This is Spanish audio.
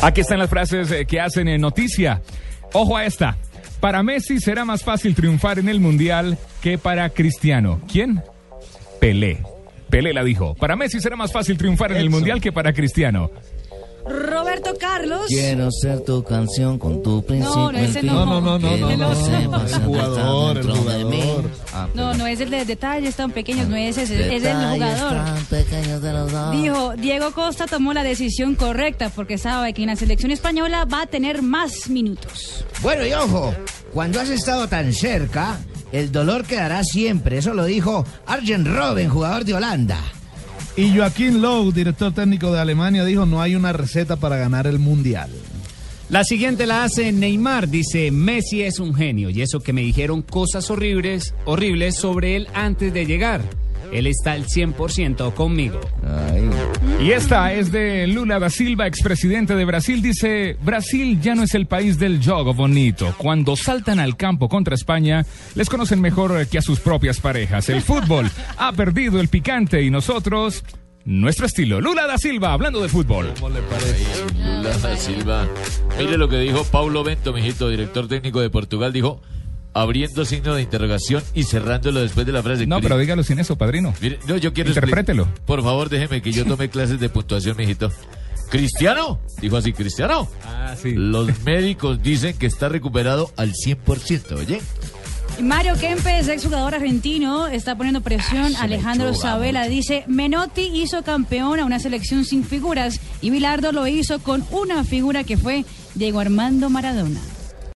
Aquí están las frases eh, que hacen en noticia. Ojo a esta. Para Messi será más fácil triunfar en el Mundial que para Cristiano. ¿Quién? Pelé. Pelé la dijo. Para Messi será más fácil triunfar en el Mundial que para Cristiano. Roberto Carlos. Quiero ser tu canción con tu principio. No, no, ese no. No, no, no, no, no, sepas El jugador, el dentro de mí. jugador. Ah, No, no es el de detalles tan pequeños, no es ese, es el jugador. tan pequeños de los dos. Dijo, Diego Costa tomó la decisión correcta porque sabe que en la selección española va a tener más minutos. Bueno, y ojo, cuando has estado tan cerca, el dolor quedará siempre. Eso lo dijo Arjen Robben, jugador de Holanda. Y Joaquín Lowe, director técnico de Alemania, dijo no hay una receta para ganar el mundial. La siguiente la hace Neymar, dice Messi es un genio y eso que me dijeron cosas horribles, horribles sobre él antes de llegar. Él está al 100% conmigo. Ay, Y esta es de Lula da Silva, expresidente de Brasil. Dice, Brasil ya no es el país del juego bonito. Cuando saltan al campo contra España, les conocen mejor que a sus propias parejas. El fútbol ha perdido el picante y nosotros, nuestro estilo. Lula da Silva, hablando de fútbol. Lula da Silva. Mire lo que dijo Paulo Bento, mijito, director técnico de Portugal, dijo abriendo signo de interrogación y cerrándolo después de la frase. No, pero dígalo sin eso, padrino. Mire, no, yo quiero Interprételo. Por favor, déjeme que yo tome clases de puntuación, mijito. ¿Cristiano? Dijo así, ¿Cristiano? Ah, sí. Los médicos dicen que está recuperado al 100%, ¿oye? Mario Kempes, exjugador argentino, está poniendo presión. Alejandro Sabela dice, Menotti hizo campeón a una selección sin figuras y Bilardo lo hizo con una figura que fue Diego Armando Maradona.